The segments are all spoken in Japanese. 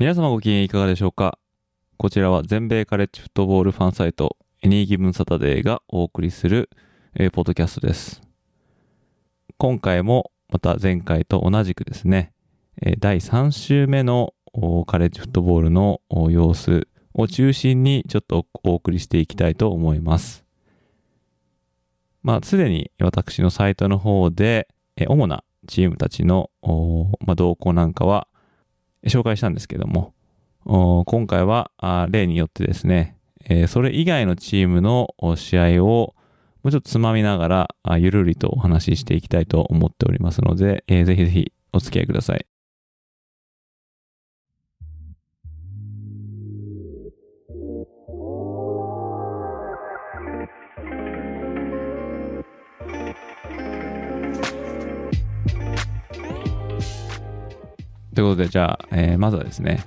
皆様ご機嫌いかがでしょうか？こちらは全米カレッジフットボールファンサイトエニーギブンサタデーがお送りする、えーポッドキャストです今回もまた前回と同じくですね、えー第3週目のカレッジフットボールの様子を中心にちょっとお送りしていきたいと思います。まあ、すでに私のサイトの方で、え主なチームたちの、まあ、動向なんかは紹介したんですけども、今回は例によってですね、それ以外のチームの試合をもうちょっとつまみながらゆるりとお話ししていきたいと思っておりますので、ぜひぜひお付き合いください。ということで、じゃあ、えーまずはですね、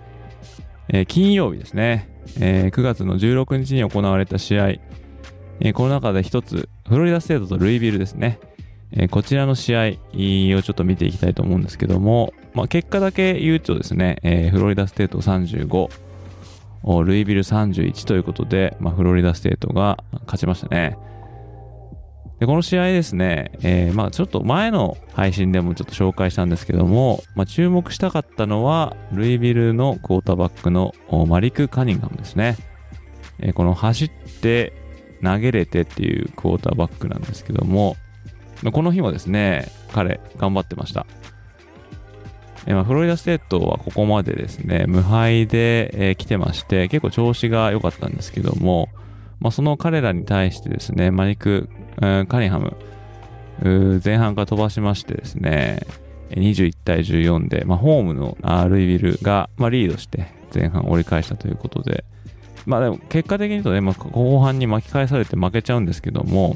えー金曜日ですね、えー9月の16日に行われた試合、えーこの中で一つ、フロリダステートとルイビルですね、えーこちらの試合をちょっと見ていきたいと思うんですけども、まあ、結果だけ言うとですね、えーフロリダステート35、ルイビル31ということで、まあ、フロリダステートが勝ちましたね。でこの試合ですね、えーまあちょっと前の配信でもちょっと紹介したんですけども、まあ、注目したかったのは、ルイビルのクォーターバックのマリク・カニンガムですね。えーこの走って投げれてっていうクォーターバックなんですけども、この日もですね、彼頑張ってました。えま、フロリダステートはここまでですね、無敗で、えー来てまして、結構調子が良かったんですけども、まあ、その彼らに対してですね、マリク・カニハム、前半から飛ばしましてですね、21対14で、まあ、ホームのルイビルが、まあ、リードして前半折り返したということで、まあでも結果的に言うとね、まあ、後半に巻き返されて負けちゃうんですけども、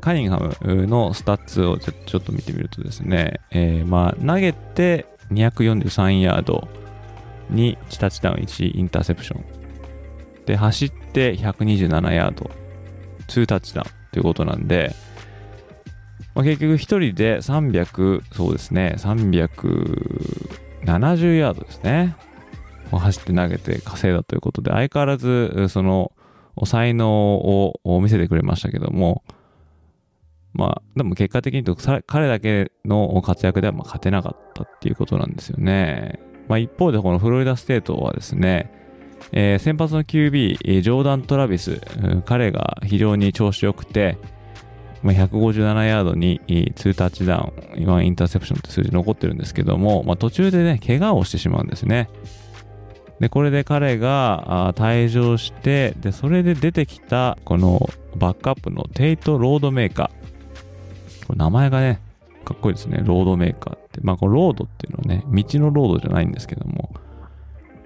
カニンハムのスタッツをちょっと見てみるとですね、えーまあ投げて243ヤードに1タッチダウン1インターセプション。で、走って127ヤード、2タッチダウンということなんで、まあ、結局1人で300、そうですね、370ヤードですね。走って投げて稼いだということで、相変わらず、その、才能を見せてくれましたけども、まあ、でも結果的にと、彼だけの活躍ではまあ勝てなかったっていうことなんですよね。まあ一方でこのフロリダステートはですね、えー先発の QB、ジョーダン・トラビス、彼が非常に調子良くて、まあ、157ヤードに2タッチダウン、1インターセプションって数字残ってるんですけども、まあ、途中でね、怪我をしてしまうんですね。で、これで彼が退場して、で、それで出てきた、このバックアップのテイト・ロードメーカー。これ名前がね、かっこいいですね。ロードメーカーって。まあ、このロードっていうのはね、道のロードじゃないんですけども、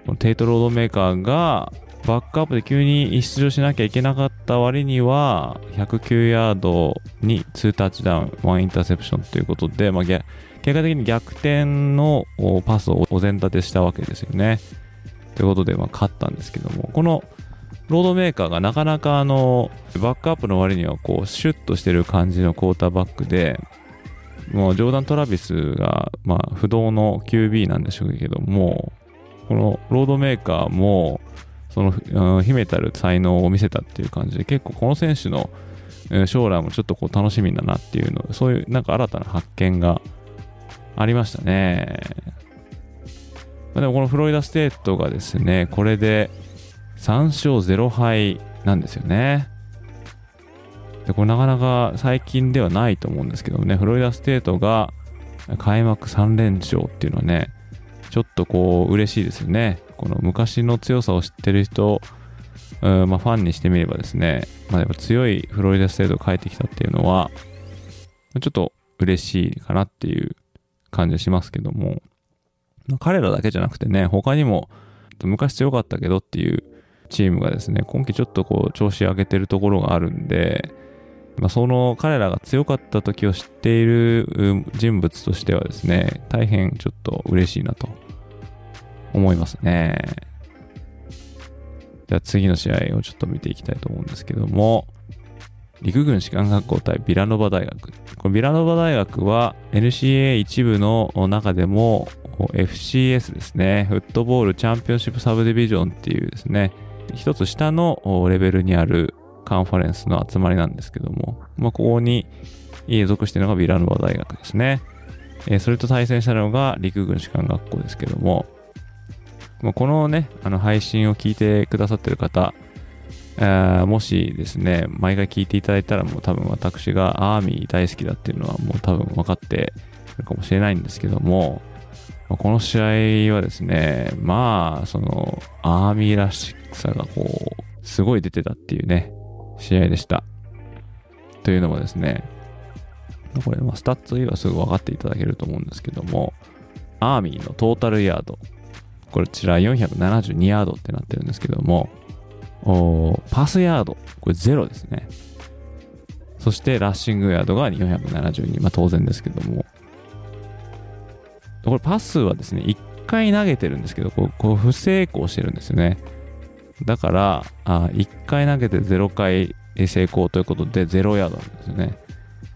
このテイト・ロードメーカーが、バックアップで急に出場しなきゃいけなかった割には、109ヤードに2タッチダウン、1インターセプションということで、まあ、結果的に逆転のパスをお膳立てしたわけですよね。ということで、まあ、勝ったんですけども、このロードメーカーがなかなかあの、バックアップの割にはこう、シュッとしてる感じのクォーターバックで、もうジョーダン・トラビスが、まあ、不動の QB なんでしょうけども、このロードメーカーも、その、うん秘めたる才能を見せたっていう感じで、結構この選手の将来もちょっとこう楽しみだなっていうの、そういうなんか新たな発見がありましたね。までもこのフロリダステートがですね、これで3勝0敗なんですよね。で、これなかなか最近ではないと思うんですけどもね、フロリダステートが開幕3連勝っていうのはね、ちょっとこう嬉しいですよね。この昔の強さを知ってる人、うんまあ、ファンにしてみればですね、まあ、やっぱ強いフロリダステートが帰ってきたっていうのは、ちょっと嬉しいかなっていう感じしますけども、まあ、彼らだけじゃなくてね、他にも昔強かったけどっていうチームがですね、今季ちょっとこう調子上げてるところがあるんで、まあ、その彼らが強かった時を知っている人物としてはですね、大変ちょっと嬉しいなと思いますね。じゃあ次の試合をちょっと見ていきたいと思うんですけども、陸軍士官学校対ビラノバ大学。このビラノバ大学は NCA 一部の中でも FCS ですね、フットボールチャンピオンシップサブディビジョンっていうですね、一つ下のレベルにあるカンファレンスの集まりなんですけども、まあ、ここに属しているのがビラノバ大学ですね。えー、それと対戦したのが陸軍士官学校ですけども、まあ、このね、あの配信を聞いてくださってる方、あもしですね、毎回聞いていただいたらもう多分私がアーミー大好きだっていうのはもう多分分かってるかもしれないんですけども、ま、この試合はですね、まあ、その、アーミーらしさがこう、すごい出てたっていうね、試合でした。というのもですね、これ、スタッツ言えばすぐ分かっていただけると思うんですけども、アーミーのトータルヤード、こちら472ヤードってなってるんですけども、パスヤード、これ0ですね。そしてラッシングヤードが472、まあ当然ですけども。これパスはですね、1回投げてるんですけど、こうこう不成功してるんですよね。だから、あ1回投げて0回成功ということで0ヤードなんですよね。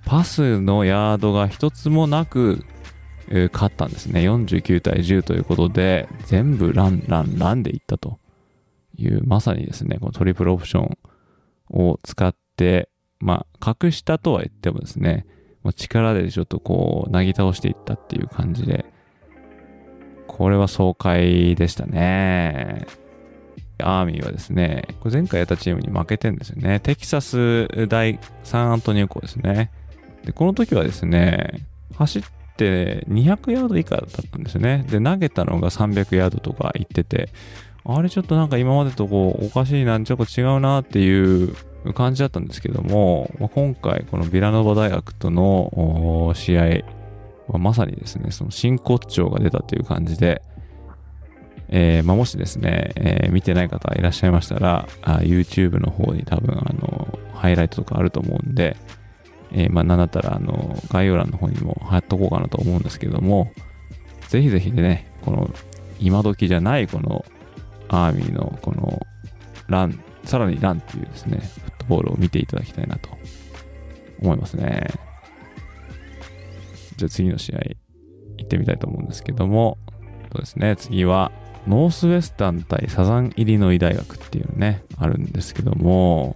パスのヤードが1つもなく、えー、勝ったんですね。49対10ということで、全部ラン、ラン、ランでいったという、まさにですね、このトリプルオプションを使って、まあ、隠したとは言ってもですね、もう力でちょっとこう、なぎ倒していったっていう感じで、これは爽快でしたね。アーミーはですね、これ前回やったチームに負けてんですよね。テキサス大サンアントニオ校ですね。で、この時はですね、走って200ヤード以下だったんですよね。で、投げたのが300ヤードとか言ってて、あれちょっとなんか今までとこう、おかしいな、ちょっと違うなっていう感じだったんですけども、まあ、今回このビラノバ大学との試合はまさにですね、その真骨頂が出たという感じで、えーまあ、もしですね、えー、見てない方いらっしゃいましたら、YouTube の方に多分あのハイライトとかあると思うんで、えー、まあ、なんだったらあの概要欄の方にも貼っとこうかなと思うんですけども、ぜひぜひね、この今時じゃないこのアーミーのこのラン、さらにランっていうですね、フットボールを見ていただきたいなと思いますね。じゃあ次の試合行ってみたいと思うんですけども、そうですね、次はノースウェスタン対サザンイリノイ大学っていうのね、あるんですけども、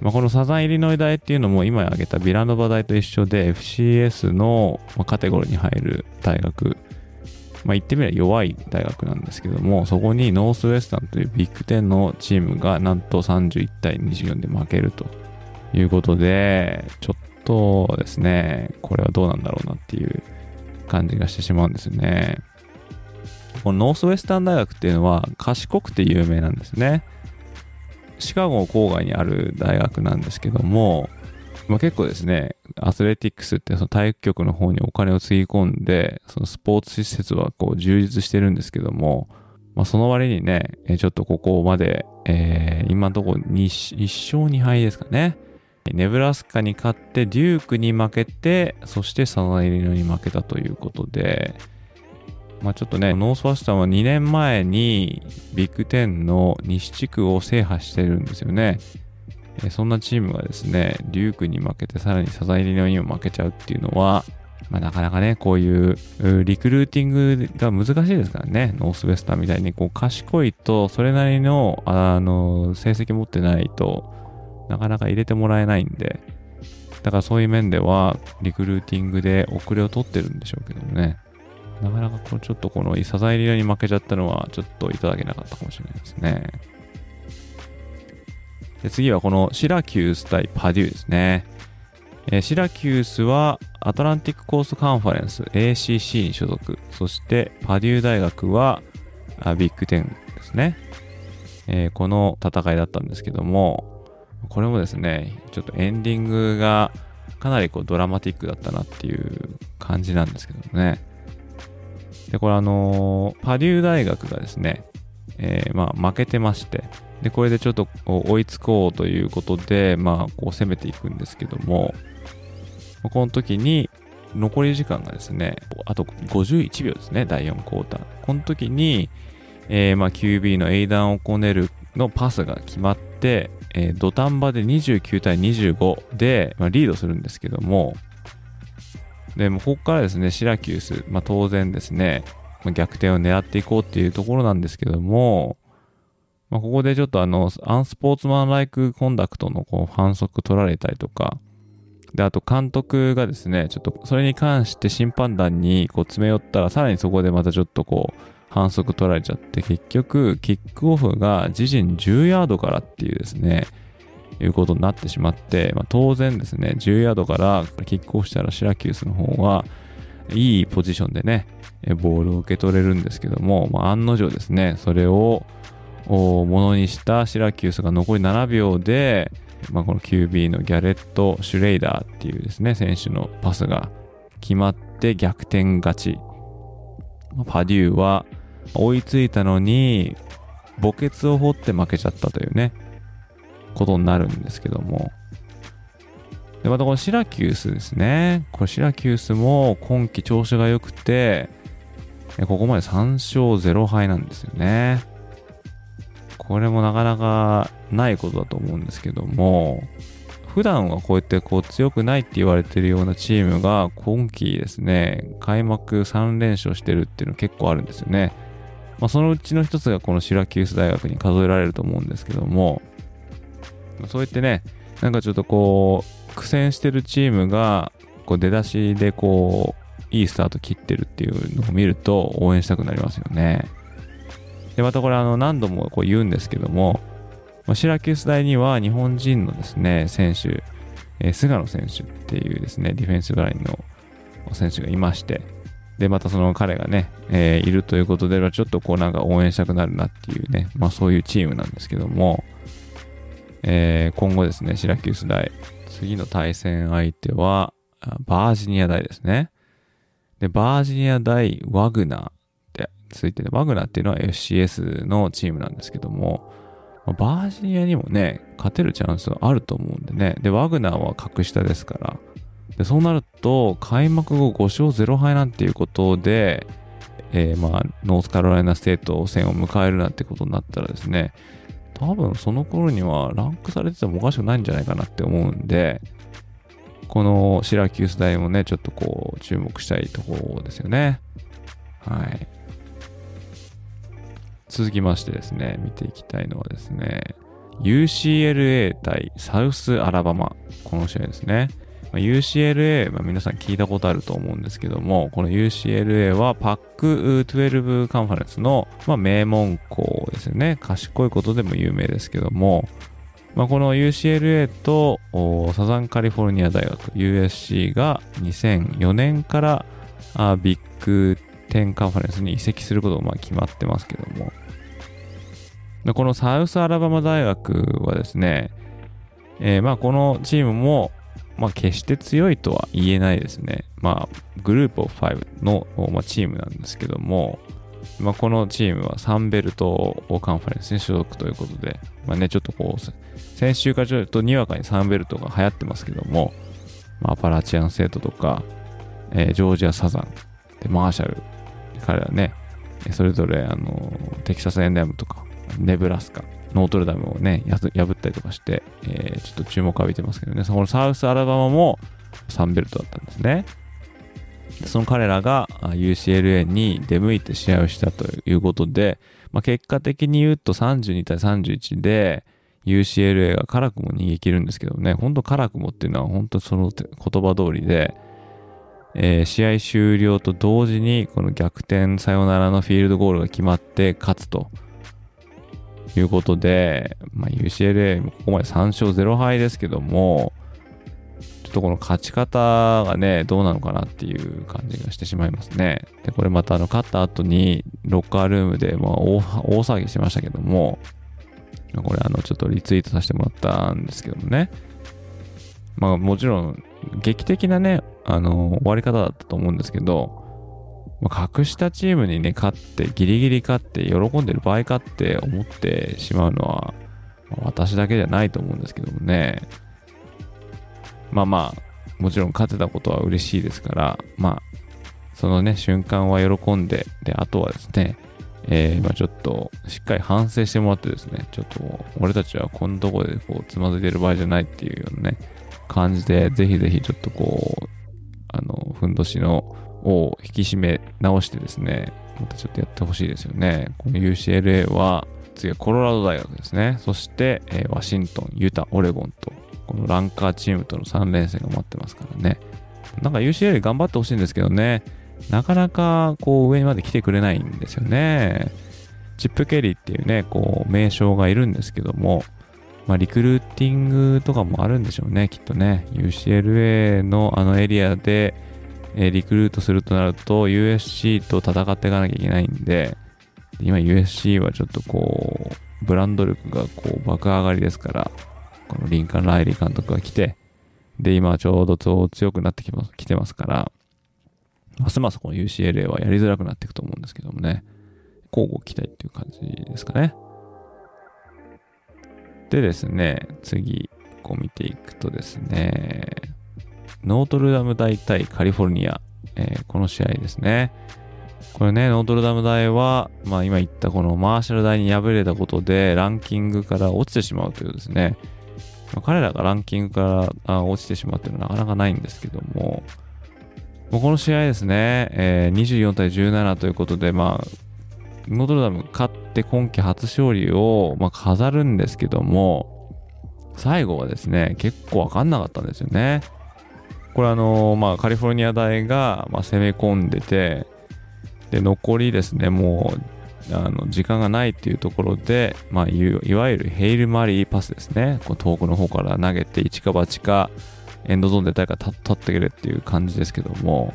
まあ、このサザンイリノイ大っていうのも今挙げたビラノバ大と一緒で FCS のカテゴリーに入る大学、まあ、言ってみれば弱い大学なんですけども、そこにノースウェスタンというビッグ10のチームがなんと31対24で負けるということで、ちょっとですね、これはどうなんだろうなっていう感じがしてしまうんですよね。このノースウェスタン大学っていうのは賢くて有名なんですね。シカゴ郊外にある大学なんですけども、まあ、結構ですね、アスレティックスってその体育局の方にお金をつぎ込んで、そのスポーツ施設はこう充実してるんですけども、まあ、その割にね、ちょっとここまで、えー、今のところ1勝2敗ですかね。ネブラスカに勝ってデュークに負けて、そしてサザンイリノに負けたということで、まあ、ちょっとね、ノースファスターは2年前にビッグ10の西地区を制覇してるんですよね。そんなチームがですね、デュークに負けて、さらにサザエリノにも負けちゃうっていうのは、まあ、なかなかね、こういうリクルーティングが難しいですからね、ノースウェスターみたいにこう賢いと、それなりのあの成績持ってないとなかなか入れてもらえないんで、だからそういう面ではリクルーティングで遅れを取ってるんでしょうけどね。なかなかこうちょっとこのサザエリアに負けちゃったのはちょっといただけなかったかもしれないですね。で次はこのシラキュース対パデューですね。えー、シラキュースはアトランティックコースカンファレンス ACC に所属。そしてパデュー大学はビッグ10ですね。えー、この戦いだったんですけども、これもですね、ちょっとエンディングがかなりこうドラマティックだったなっていう感じなんですけどね。で、これあの、パデュー大学がですね、えー、まあ負けてまして、で、これでちょっと追いつこうということで、まあこう攻めていくんですけども、この時に残り時間がですね、あと51秒ですね、第4クォーター。この時に、えー、まあ QB のエイダン・オコネルのパスが決まって、えー、土壇場で29対25で、まあ、リードするんですけども、でもここからですね、シラキュース、まあ、当然ですね、まあ、逆転を狙っていこうっていうところなんですけども、まあ、ここでちょっとあの、アンスポーツマンライクコンダクトのこう反則取られたりとか、で、あと監督がですね、ちょっとそれに関して審判団にこう詰め寄ったら、さらにそこでまたちょっとこう、反則取られちゃって、結局、キックオフが自陣10ヤードからっていうですね、いうことになってしまって、まあ、当然ですね、10ヤードからキックオフしたらシラキュースの方は、いいポジションでね、ボールを受け取れるんですけども、まあ、案の定ですね、それをものにしたシラキュースが残り7秒で、まあ、この QB のギャレット・シュレイダーっていうですね、選手のパスが決まって逆転勝ち。パデューは追いついたのに、墓穴を掘って負けちゃったというね、ことになるんですけども。で、またこのシラキュースですね。これシラキュースも今季調子が良くて、ここまで3勝0敗なんですよね。これもなかなかないことだと思うんですけども、普段はこうやってこう強くないって言われてるようなチームが今季ですね、開幕3連勝してるっていうの結構あるんですよね。まあ、そのうちの一つがこのシラキュース大学に数えられると思うんですけども、そうやってね、なんかちょっとこう、苦戦してるチームが、こう出だしでこう、いいスタート切ってるっていうのを見ると応援したくなりますよね。で、またこれあの何度もこう言うんですけどもま、シラキュース大には日本人のですね、選手、えー、菅野選手っていうですね、ディフェンスラインの選手がいまして、で、またその彼がね、えー、いるということでは、ちょっとこうなんか応援したくなるなっていうね、まあそういうチームなんですけども、えー、今後ですね、シラキュース大、次の対戦相手は、バージニア大ですね。で、バージニア大ワグナーって続いてて、ワグナーっていうのは FCS のチームなんですけども、バージニアにもね、勝てるチャンスはあると思うんでね。で、ワグナーは格下ですから。で、そうなると、開幕後5勝0敗なんていうことで、えー、まあ、ノースカロライナステート戦を迎えるなんてことになったらですね、多分その頃にはランクされててもおかしくないんじゃないかなって思うんで、このシラキュース大もね、ちょっとこう、注目したいところですよね。はい。続きましてですね、見ていきたいのはですね、UCLA 対サウスアラバマ。この試合ですね。ま UCLA、まあ、皆さん聞いたことあると思うんですけども、この UCLA は PAC12 カンファレンスの、まあ、名門校ですよね。賢いことでも有名ですけども、まあ、この UCLA とサザンカリフォルニア大学 USC が2004年からあビッグ10カンファレンスに移籍することがまあ決まってますけども、このサウスアラバマ大学はですね、えー、まあこのチームもまあ、決して強いとは言えないですね。まあ、グループオフ5の、まあ、チームなんですけども、まあ、このチームはサンベルトカンファレンスに所属ということで、まあね、ちょっとこう、先週からちょっとにわかにサンベルトが流行ってますけども、まあ、アパラチアンセートとか、えー、ジョージアサザン、でマーシャル、彼らね、それぞれあのテキサスエンデムとか、ネブラスカ、ノートルダムをね、破ったりとかして、えー、ちょっと注目を浴びてますけどね、そのサウスアラバマもサンベルトだったんですね。その彼らが UCLA に出向いて試合をしたということで、まあ、結果的に言うと32対31で UCLA が辛くも逃げ切るんですけどね、本当辛くもっていうのは本当その言葉通りで、えー、試合終了と同時にこの逆転サヨナラのフィールドゴールが決まって勝つと。いうことで、まあ、UCLA もここまで3勝0敗ですけども、ちょっとこの勝ち方がね、どうなのかなっていう感じがしてしまいますね。で、これまたあの、勝った後に、ロッカールームで、まあ大、大騒ぎしましたけども、これあの、ちょっとリツイートさせてもらったんですけどもね。まあ、もちろん、劇的なね、あの終わり方だったと思うんですけど、まあ、格下チームにね、勝って、ギリギリ勝って、喜んでる場合かって思ってしまうのは、まあ、私だけじゃないと思うんですけどもね。まあまあ、もちろん勝てたことは嬉しいですから、まあ、そのね、瞬間は喜んで、で、あとはですね、えー、まあちょっと、しっかり反省してもらってですね、ちょっと、俺たちはこんなとこでこう、つまずいてる場合じゃないっていうようなね、感じで、ぜひぜひちょっとこう、あの、ふんどしのを引き締め直してですね、またちょっとやってほしいですよね。この UCLA は、次はコロラド大学ですね。そして、えー、ワシントン、ユタ、オレゴンと、このランカーチームとの3連戦が待ってますからね。なんか UCLA 頑張ってほしいんですけどね、なかなかこう上にまで来てくれないんですよね。チップ・ケリーっていうね、こう名称がいるんですけども、まあ、リクルーティングとかもあるんでしょうね、きっとね。UCLA のあのエリアで、え、リクルートするとなると USC と戦っていかなきゃいけないんで、今 USC はちょっとこう、ブランド力がこう爆上がりですから、このリンカン・ライリー監督が来て、で、今ちょうど強くなってきます来てますから、ますますこの UCLA はやりづらくなっていくと思うんですけどもね、交互期待っていう感じですかね。でですね、次、こう見ていくとですね、ノートルダム大対カリフォルニア、えー、この試合ですね。これね、ノートルダム大は、まあ今言ったこのマーシャル大に敗れたことでランキングから落ちてしまうというですね、まあ、彼らがランキングからあ落ちてしまうっていうのはなかなかないんですけども、もうこの試合ですね、えー、24対17ということで、まあ、ノートルダム勝って今季初勝利を、まあ、飾るんですけども、最後はですね、結構わかんなかったんですよね。これあの、まあ、カリフォルニア大が、まあ、攻め込んでて、で、残りですね、もう、あの、時間がないっていうところで、まあ、いわゆるヘイルマリーパスですね。こう遠くの方から投げて、一か八か、エンドゾーンで誰か立ってくれっていう感じですけども、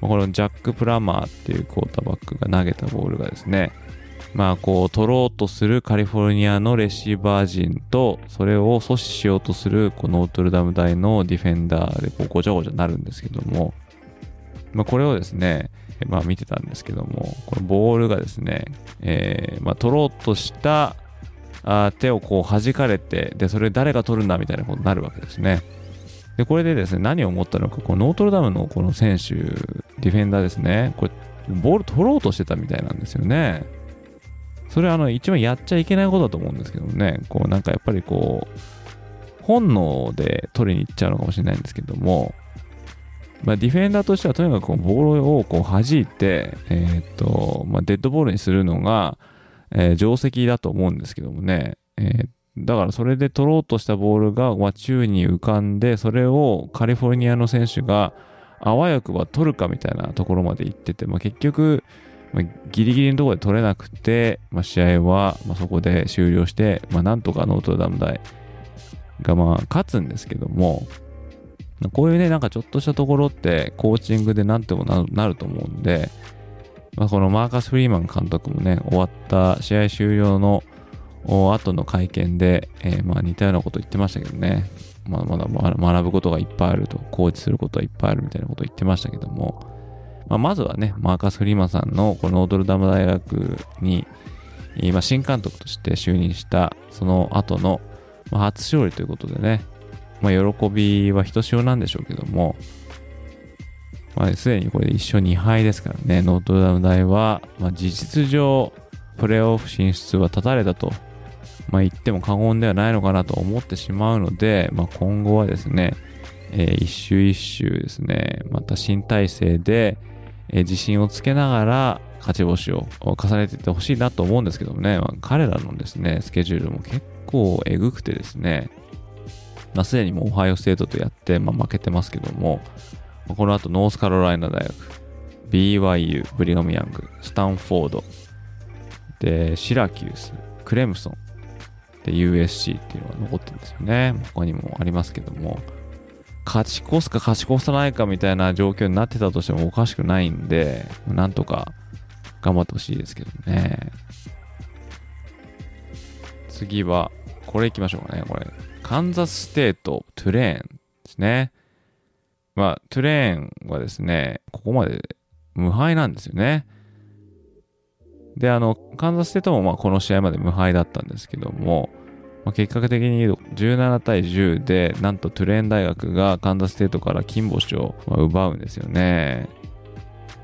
このジャック・プラマーっていうクォーターバックが投げたボールがですね、まあこう取ろうとするカリフォルニアのレシーバー陣とそれを阻止しようとするこのノートルダム大のディフェンダーでこうごちゃごちゃなるんですけども、まあ、これをですね、まあ見てたんですけども、このボールがですね、えー、まあ取ろうとしたあ手をこう弾かれて、で、それ誰が取るんだみたいなことになるわけですね。で、これでですね、何を思ったのか、このノートルダムのこの選手、ディフェンダーですね、これ、ボール取ろうとしてたみたいなんですよね。それはあの、一番やっちゃいけないことだと思うんですけどね、こう、なんかやっぱりこう、本能で取りに行っちゃうのかもしれないんですけども、まあ、ディフェンダーとしてはとにかくボールをこう弾いて、えっ、と、まあ、デッドボールにするのが、えー、定石だと思うんですけどもね、えー、だからそれで取ろうとしたボールが、宙に浮かんで、それをカリフォルニアの選手があわよくば取るかみたいなところまで行ってて、まあ、結局、まあ、ギリギリのところで取れなくて、まあ、試合は、まあ、そこで終了して、まあ、なんとかノートダム大がまあ勝つんですけども、こういうね、なんかちょっとしたところってコーチングでなんてもなると思うんで、まあ、このマーカス・フリーマン監督もね、終わった試合終了の後の会見で、えー、まあ似たようなこと言ってましたけどね、まだまだ学ぶことがいっぱいあると、コーチすることはいっぱいあるみたいなことを言ってましたけども、まあ、まずはね、マーカス・フリーマさんのこのノートルダム大学に、今、新監督として就任した、その後の、ま、初勝利ということでね、まあ、喜びはひとしおなんでしょうけども、まあ、すでにこれで1勝2敗ですからね、ノートルダム大は、まあ、事実上、プレーオフ進出は断たれたとまあ、言っても過言ではないのかなと思ってしまうので、まあ、今後はですね、えー、一周一周ですね、また新体制で、え、自信をつけながら勝ち星を重ねていってほしいなと思うんですけどもね、まあ、彼らのですね、スケジュールも結構えぐくてですね、まあ、すでにもうオハイオステートとやって、まあ、負けてますけども、この後ノースカロライナ大学、BYU、ブリガムヤング、スタンフォード、で、シラキュース、クレムソン、で USC っていうのが残ってるんですよね。他にもありますけども、勝ち越すか勝ち越さないかみたいな状況になってたとしてもおかしくないんで、なんとか頑張ってほしいですけどね。次は、これ行きましょうかね。これ、カンザスステートトゥレーンですね。まあ、トゥレーンはですね、ここまで無敗なんですよね。で、あの、カンザスステートもまあこの試合まで無敗だったんですけども、まあ、結果的に17対10で、なんとトゥレーン大学がカンザスステートから金星を奪うんですよね。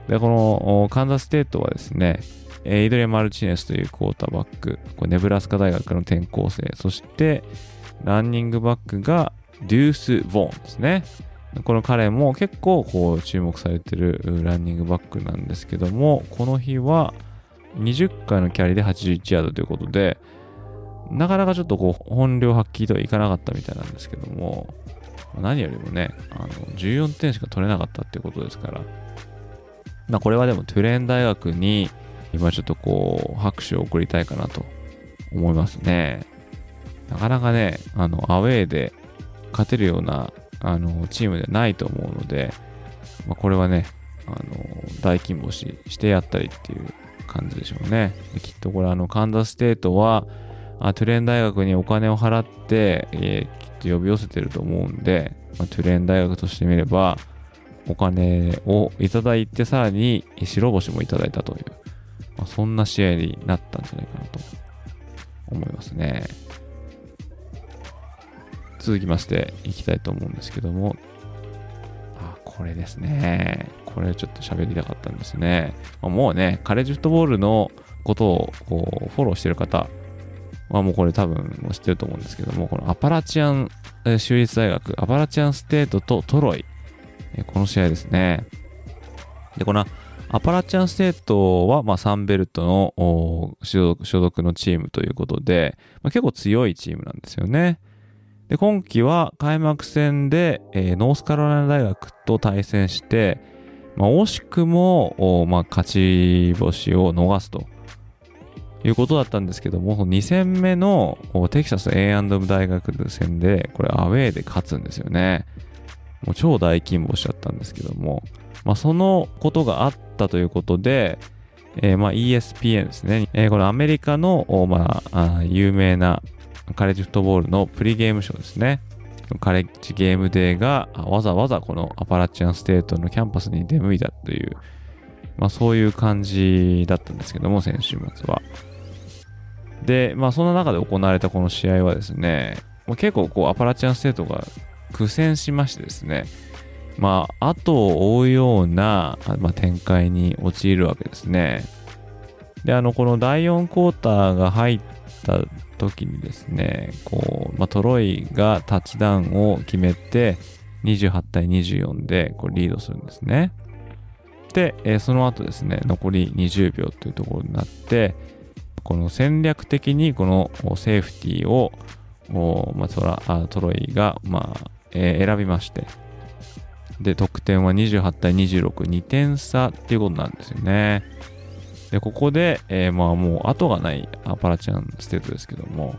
で、このカンザスステートはですね、エイドレマルチネスというクォーターバック、これネブラスカ大学の転校生、そしてランニングバックがデュース・ボーンですね。この彼も結構こう注目されてるランニングバックなんですけども、この日は20回のキャリーで81ヤードということで、なかなかちょっとこう本領発揮とはいかなかったみたいなんですけども、何よりもね、あの14点しか取れなかったってことですから、まあ、これはでもトゥレーン大学に今ちょっとこう拍手を送りたいかなと思いますね。なかなかね、あのアウェーで勝てるようなあのチームではないと思うので、まあ、これはね、あの大金星してやったりっていう感じでしょうね。きっとこれあのカンザスステートはあトゥレーン大学にお金を払って、えー、きっと呼び寄せてると思うんで、まあ、トゥレーン大学としてみればお金をいただいてさらに白星もいただいたという、まあ、そんな試合になったんじゃないかなと思いますね。続きましていきたいと思うんですけども、あ、これですね。これちょっと喋りたかったんですね。もうね、カレッジフットボールのことをこうフォローしてる方はもうこれ多分知ってると思うんですけども、このアパラチアン州立大学、アパラチアンステートとトロイ、この試合ですね。で、このアパラチアンステートは、まあ、サンベルトの所属のチームということで、まあ、結構強いチームなんですよね。で、今季は開幕戦で、えー、ノースカロライナ大学と対戦して、まあ、惜しくも、まあ、勝ち星を逃すということだったんですけども、2戦目のテキサス A&M 大学戦で、これアウェーで勝つんですよね。もう超大金星だったんですけども、まあ、そのことがあったということで、えー、まあ ESPN ですね。えー、このアメリカの、まあ、有名なカレッジフットボールのプリゲームショーですね。カレッジゲームデーがわざわざこのアパラチアンステートのキャンパスに出向いたという、まあそういう感じだったんですけども、先週末は。で、まあその中で行われたこの試合はですね、ま結構こうアパラチアンステートが苦戦しましてですね、まあ後を追うような、まあ、展開に陥るわけですね。で、あの、この第4クォーターが入った時にですね、こう、まあ、トロイがタッチダウンを決めて、28対24でこうリードするんですね。で、えー、その後ですね、残り20秒というところになって、この戦略的にこのセーフティーを、まあ、トラあトロイが、まあえー、選びまして、で、得点は28対26、2点差っていうことなんですよね。で、ここで、えー、まあもう後がないアパラチャンステートですけども、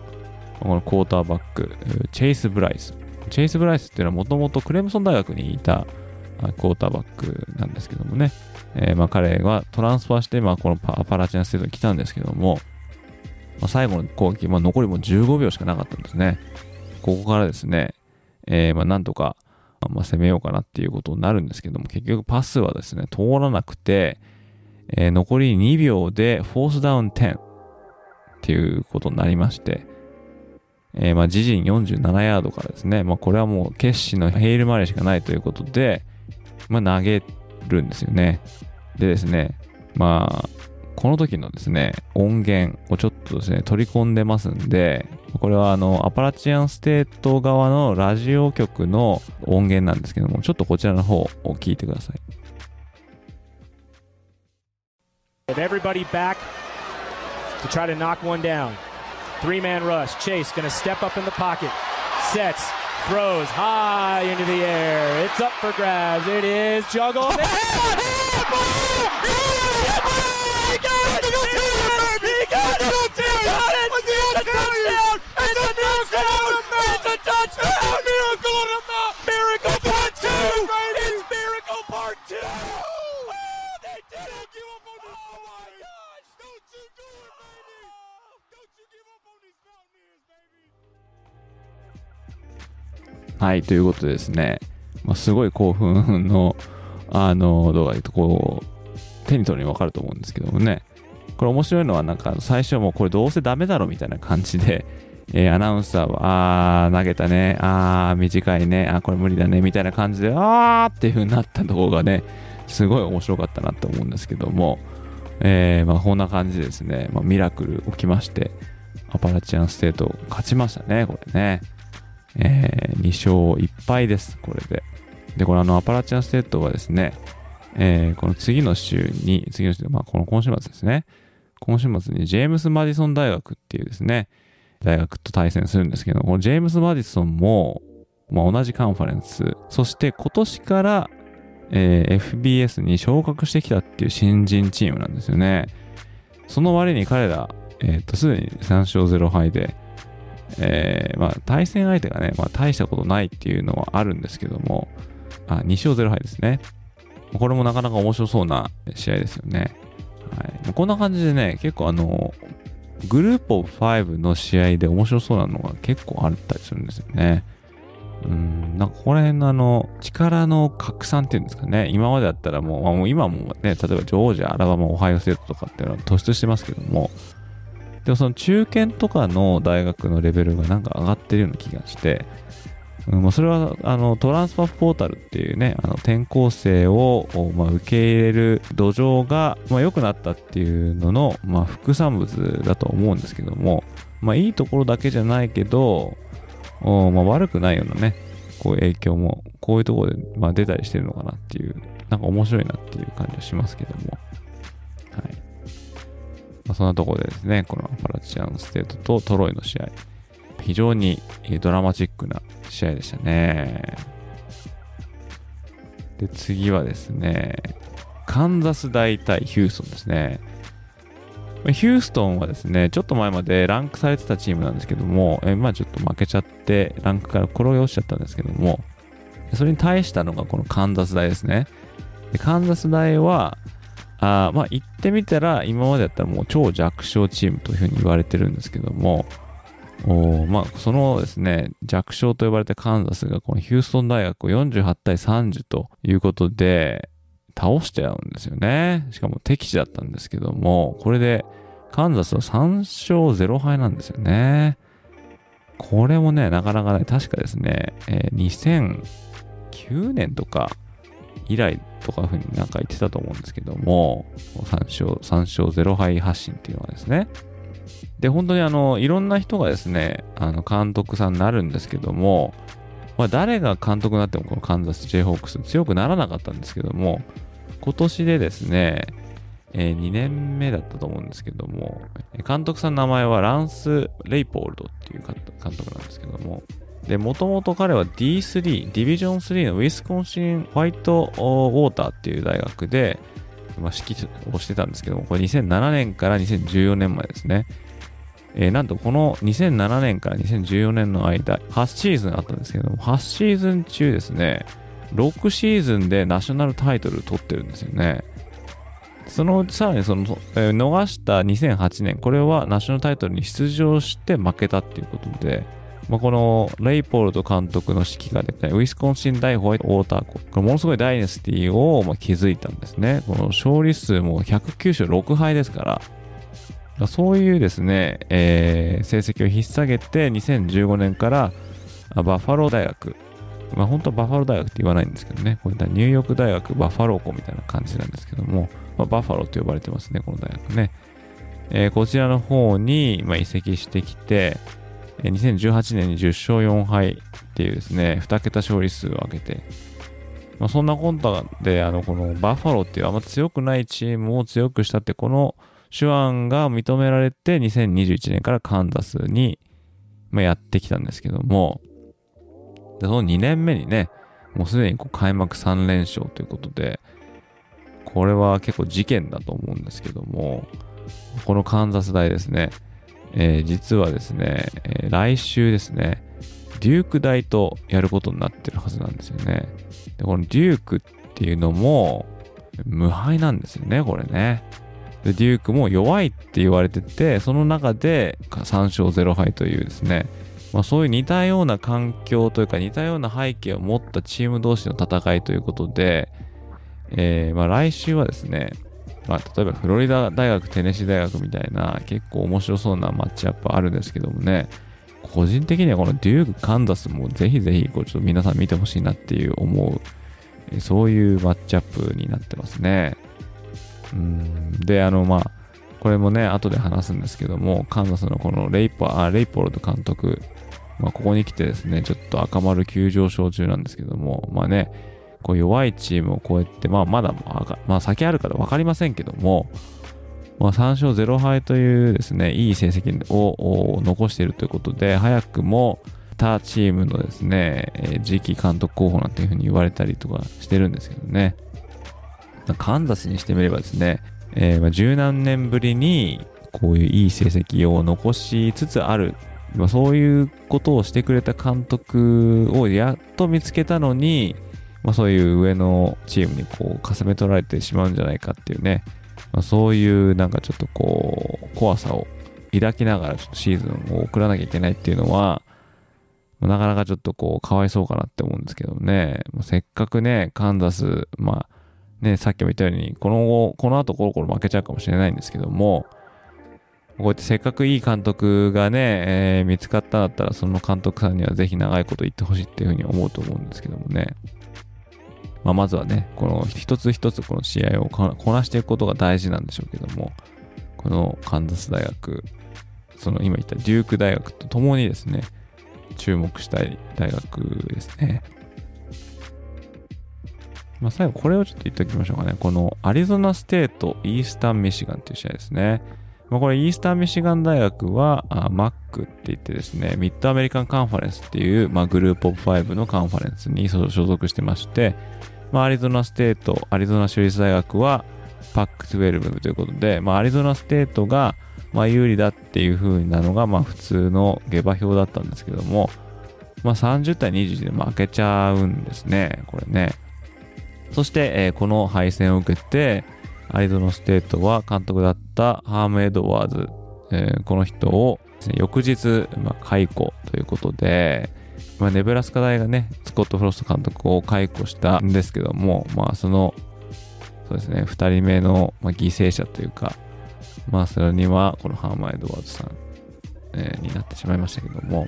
このクォーターバック、チェイス・ブライス。チェイス・ブライスっていうのはもともとクレムソン大学にいたクォーターバックなんですけどもね、えー、まあ彼がトランスファーして、まあこのアパラチャンステートに来たんですけども、まあ、最後の攻撃、まあ残りも15秒しかなかったんですね。ここからですね、えー、まあなんとか、まあ、攻めようかなっていうことになるんですけども、結局パスはですね、通らなくて、えー、残り2秒でフォースダウン10っていうことになりまして、えー、まあ自陣47ヤードからですね、まあこれはもう決死のヘイルマレーしかないということで、まあ投げるんですよね。でですね、まあ、この時のですね、音源をちょっとですね、取り込んでますんで、これはあの、アパラチアンステート側のラジオ局の音源なんですけども、ちょっとこちらの方を聞いてください。With everybody back to try to knock one down. Three man rush. Chase going to step up in the pocket. Sets. Throws high into the air. It's up for grabs. It is juggled. It's a touchdown! Miracle はい、ということでですね、まあ、すごい興奮の、あの、動画でとこう、手に取るにわかると思うんですけどもね。これ面白いのはなんか最初もこれどうせダメだろみたいな感じで、えー、アナウンサーは、あー、投げたね、あー、短いね、あー、これ無理だね、みたいな感じで、あーっていう風になったところがね、すごい面白かったなと思うんですけども、えー、まあこんな感じですね、まあ、ミラクル起きまして、アパラチアンステート勝ちましたね、これね。えー、2勝1敗です、これで。で、これあの、アパラチアンステートはですね、えー、この次の週に、次の週、まあこの今週末ですね、今週末にジェームス・マディソン大学っていうですね、大学と対戦するんですけど、このジェームス・マディソンも、まあ、同じカンファレンス、そして今年から、えー、FBS に昇格してきたっていう新人チームなんですよね。その割に彼ら、えっ、と、すでに3勝0敗で、えー、まあ、対戦相手がね、まあ、大したことないっていうのはあるんですけども、あ、2勝0敗ですね。これもなかなか面白そうな試合ですよね。はい。こんな感じでね、結構あの、グループオブ5の試合で面白そうなのが結構あったりするんですよね。うん、なんかここら辺のあの、力の拡散っていうんですかね。今までだったらもう、まあ、もう今もね、例えばジョージア、アラバマ、オハイオステートとかっていうのは突出してますけども、でもその中堅とかの大学のレベルがなんか上がってるような気がして、うん、まあ、それはあのトランスファポータルっていうね、あの転校生を、まあ、受け入れる土壌が、まあ、良くなったっていうのの、まあ、副産物だと思うんですけども、まあ、いいところだけじゃないけど、おまあ、悪くないようなね、こういう影響も、こういうところで、まあ、出たりしてるのかなっていう、なんか面白いなっていう感じはしますけども。はい。まあ、そんなところでですね、このパラチアンステートとトロイの試合、非常にドラマチックな試合でしたね。で、次はですね、カンザス大対ヒューストンですね。ヒューストンはですね、ちょっと前までランクされてたチームなんですけども、えまあちょっと負けちゃって、ランクから転げ落ちちゃったんですけども、それに対したのがこのカンザス大ですね。でカンザス大は、あまあ言ってみたら、今までだったらもう超弱小チームというふうに言われてるんですけども、おまあ、そのですね、弱小と呼ばれたカンザスがこのヒューストン大学を48対30ということで倒してゃうんですよね。しかも敵地だったんですけども、これでカンザスは3勝0敗なんですよね。これもね、なかなかね、確かですね、えー、2009年とか以来とかふうになんか言ってたと思うんですけども、3勝、3勝0敗発進っていうのはですね、で、本当にあの、いろんな人がですね、あの、監督さんになるんですけども、まあ、誰が監督になってもこのカンザス・ジェイホークス強くならなかったんですけども、今年でですね、えー、2年目だったと思うんですけども、監督さんの名前はランス・レイポールドっていう監督なんですけども、で、もともと彼は D3、ディビジョン3のウィスコンシンホワイトウォーターっていう大学で、まあ、指揮をしてたんですけども、これ2007年から2014年までですね。えー、なんとこの2007年から2014年の間、8シーズンあったんですけども、8シーズン中ですね、6シーズンでナショナルタイトル取ってるんですよね。そのさらにその、えー、逃した2008年、これはナショナルタイトルに出場して負けたっていうことで、まあ、このレイポールド監督の指揮がですね、ウィスコンシン大ホワイトウォーター校、これものすごいダイナスティをまあ築いたんですね。この勝利数も109勝6敗ですから、そういうですね、えー、成績を引っ提げて、2015年からバファロー大学、まあ本当はバファロー大学って言わないんですけどね、これニューヨーク大学バファロー校みたいな感じなんですけども、まあ、バファローと呼ばれてますね、この大学ね。えー、こちらの方に、まあ、移籍してきて、2018年に10勝4敗っていうですね、2桁勝利数を上げて、まあ、そんなコンタで、あの、このバッファローっていうあんま強くないチームを強くしたって、この手腕が認められて2021年からカンザスに、まあ、やってきたんですけども、でその2年目にね、もうすでにこう開幕3連勝ということで、これは結構事件だと思うんですけども、このカンザス大ですね、えー、実はですね、えー、来週ですね、デューク大とやることになってるはずなんですよね。で、このデュークっていうのも、無敗なんですよね、これね。で、デュークも弱いって言われてて、その中で3勝0敗というですね、まあ、そういう似たような環境というか似たような背景を持ったチーム同士の戦いということで、えー、まあ来週はですね、まあ、例えばフロリダ大学、テネシー大学みたいな結構面白そうなマッチアップあるんですけどもね、個人的にはこのデューク、カンザスもぜひぜひこうちょっと皆さん見てほしいなっていう思う、そういうマッチアップになってますね。うん。で、あの、まあ、これもね、後で話すんですけども、カンザスのこのレイポあレイポールド監督、まあ、ここに来てですね、ちょっと赤丸急上昇中なんですけども、まあね、こう弱いチームをこうやって、まあまだ、まあ先あるか分かりませんけども、まあ、3勝0敗というですね、いい成績を残しているということで、早くも他チームのですね、次期監督候補なんていうふうに言われたりとかしてるんですけどね。カンザスにしてみればですね、えー、まあ十何年ぶりにこういういい成績を残しつつある、まあ、そういうことをしてくれた監督をやっと見つけたのに、まあ、そういう上のチームにこう、かすめ取られてしまうんじゃないかっていうね、まあ、そういうなんかちょっとこう、怖さを抱きながらちょっとシーズンを送らなきゃいけないっていうのは、なかなかちょっとこう、かわいそうかなって思うんですけどね、せっかくね、カンザス、まあ、ね、さっきも言ったように、この後、この後コロコロ負けちゃうかもしれないんですけども、こうやってせっかくいい監督がね、えー、見つかったんだったら、その監督さんにはぜひ長いこと言ってほしいっていうふうに思うと思うんですけどもね。まあ、まずはね、この一つ一つこの試合をこなしていくことが大事なんでしょうけども、このカンザス大学、その今言ったデューク大学と共にですね、注目したい大学ですね。まあ、最後これをちょっと言っておきましょうかね。このアリゾナステート、イースタンミシガンっていう試合ですね。まあ、これイースタンミシガン大学はあ MAC って言ってですね、ミッドアメリカンカンファレンスっていう、まあ、グループオブ5のカンファレンスに所属してまして、まあ、アリゾナステート、アリゾナ州立大学はパック12ということで、まあ、アリゾナステートがまあ有利だっていう風なのがまあ普通の下馬評だったんですけども、まあ、30対21で負けちゃうんですね、これね。そして、えー、この敗戦を受けて、アリゾナステートは監督だったハーム・エドワーズ、えー、この人を、ね、翌日、まあ、解雇ということで、まあ、ネブラスカ大がね、スコット・フロスト監督を解雇したんですけども、まあ、その、そうですね、2人目の、まあ、犠牲者というか、まあ、それには、このハーム・エドワーズさん、えー、になってしまいましたけども、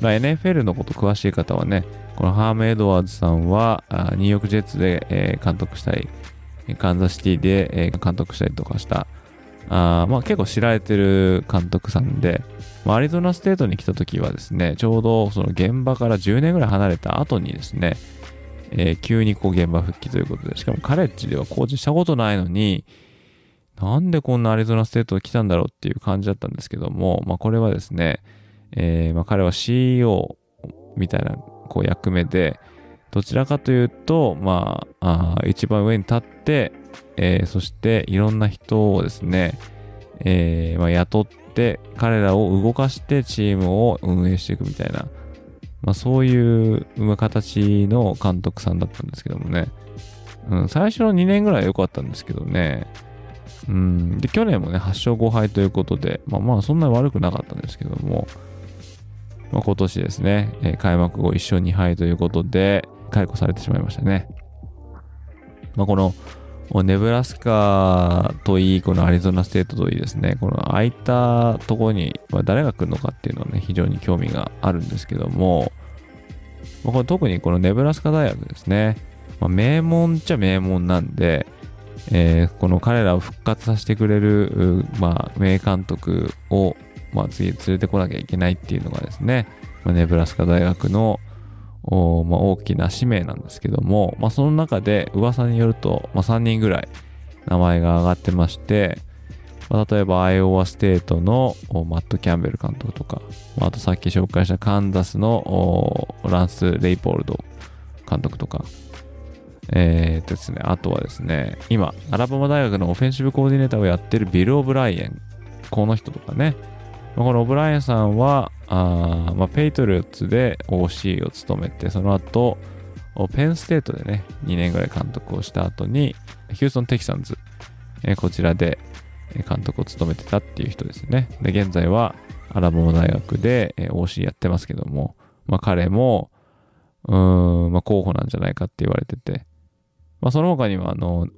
まあ、NFL のこと詳しい方はね、このハーム・エドワーズさんは、ニューヨーク・ジェッツで、えー、監督したり、カンザスシティで、えー、監督したりとかした、あまあ、結構知られてる監督さんで、まあ、アリゾナステートに来た時はですね、ちょうどその現場から10年ぐらい離れた後にですね、えー、急にこう現場復帰ということで、しかもカレッジではコーチしたことないのに、なんでこんなアリゾナステートに来たんだろうっていう感じだったんですけども、まあこれはですね、えー、まあ彼は CEO みたいなこう役目で、どちらかというと、まあ、あ一番上に立って、えー、そしていろんな人をですね、えー、まあ、雇って、彼らを動かしてチームを運営していくみたいな、まあ、そういう形の監督さんだったんですけどもね、うん、最初の2年ぐらい良かったんですけどね、うん、で、去年もね、8勝5敗ということで、まあまあ、そんなに悪くなかったんですけども、まあ、今年ですね、えー、開幕後1勝2敗ということで、解雇されてしまいましたね。まあ、この、ネブラスカといい、このアリゾナステートといいですね、この空いたところに、誰が来るのかっていうのはね、非常に興味があるんですけども、これ特にこのネブラスカ大学ですね、まあ、名門っちゃ名門なんで、えー、この彼らを復活させてくれる、まあ、名監督を、まあ、次連れてこなきゃいけないっていうのがですね、まあ、ネブラスカ大学の、おまあ、大きな使命なんですけども、まあ、その中で噂によると、まあ、3人ぐらい名前が上がってまして、まあ、例えばアイオワステートのマット・キャンベル監督とか、まあ、あとさっき紹介したカンザスのランス・レイポールド監督とか、えー、ですね、あとはですね、今、アラバマ大学のオフェンシブコーディネーターをやってるビル・オブライエン、この人とかね、このオブライエンさんは、あまあ、ペイトリオッツで OC を務めて、その後、ペンステートでね、2年ぐらい監督をした後に、ヒューストン・テキサンズ、え、こちらで監督を務めてたっていう人ですね。で、現在はアラバマ大学で、OC やってますけども、まあ彼も、うーん、まあ候補なんじゃないかって言われてて、まあその他には、あの、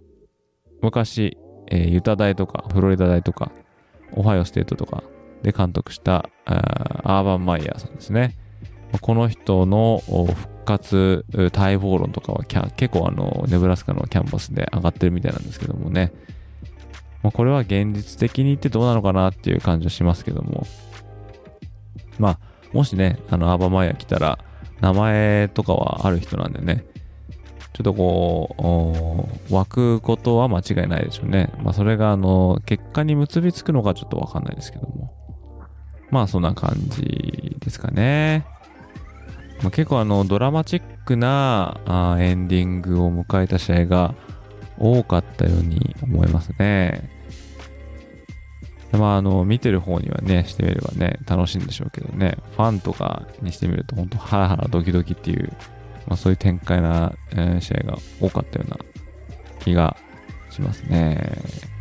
昔、えーユタ大とか、フロリダ大とか、オハイオステートとかで監督した、ーアーバン・マイヤーさんですね。この人の復活待望論とかは結構あの、ネブラスカのキャンパスで上がってるみたいなんですけどもね。まあ、これは現実的に言ってどうなのかなっていう感じはしますけども。まあ、もしね、あの、アーバン・マイヤー来たら、名前とかはある人なんでね、ちょっとこう、湧くことは間違いないでしょうね。まあ、それが、あの、結果に結びつくのかちょっとわかんないですけども。まあ、そんな感じですかね。まあ、結構、あの、ドラマチックなあエンディングを迎えた試合が多かったように思いますね。まあ、あの、見てる方にはね、してみればね、楽しいんでしょうけどね、ファンとかにしてみると、本当ハラハラドキドキっていう、まあ、そういう展開な、えー試合が多かったような気がしますね。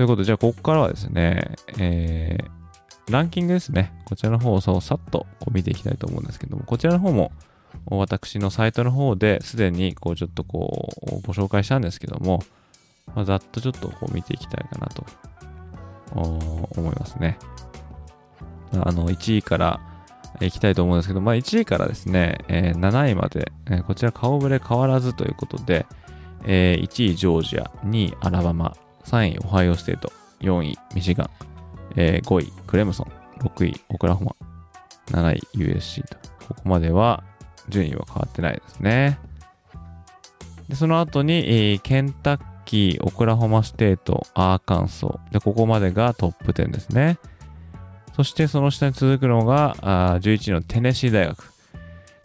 ということで、じゃあ、ここからはですね、えー、ランキングですね。こちらの方をさっとこう見ていきたいと思うんですけども、こちらの方も、私のサイトの方ですでに、こう、ちょっとこう、ご紹介したんですけども、まあ、ざっとちょっとこう見ていきたいかなと思いますね。あの、1位からいきたいと思うんですけど、まあ、1位からですね、えー7位まで、えーこちら顔ぶれ変わらずということで、えー1位ジョージア、2位アラバマ、3位オハイオステート、4位ミシガン、えー5位クレムソン、6位オクラホマ、7位 USC と、ここまでは順位は変わってないですね。でその後に、えーケンタッキー、オクラホマステート、アーカンソー。で、ここまでがトップ10ですね。そしてその下に続くのが、あ11位のテネシー大学。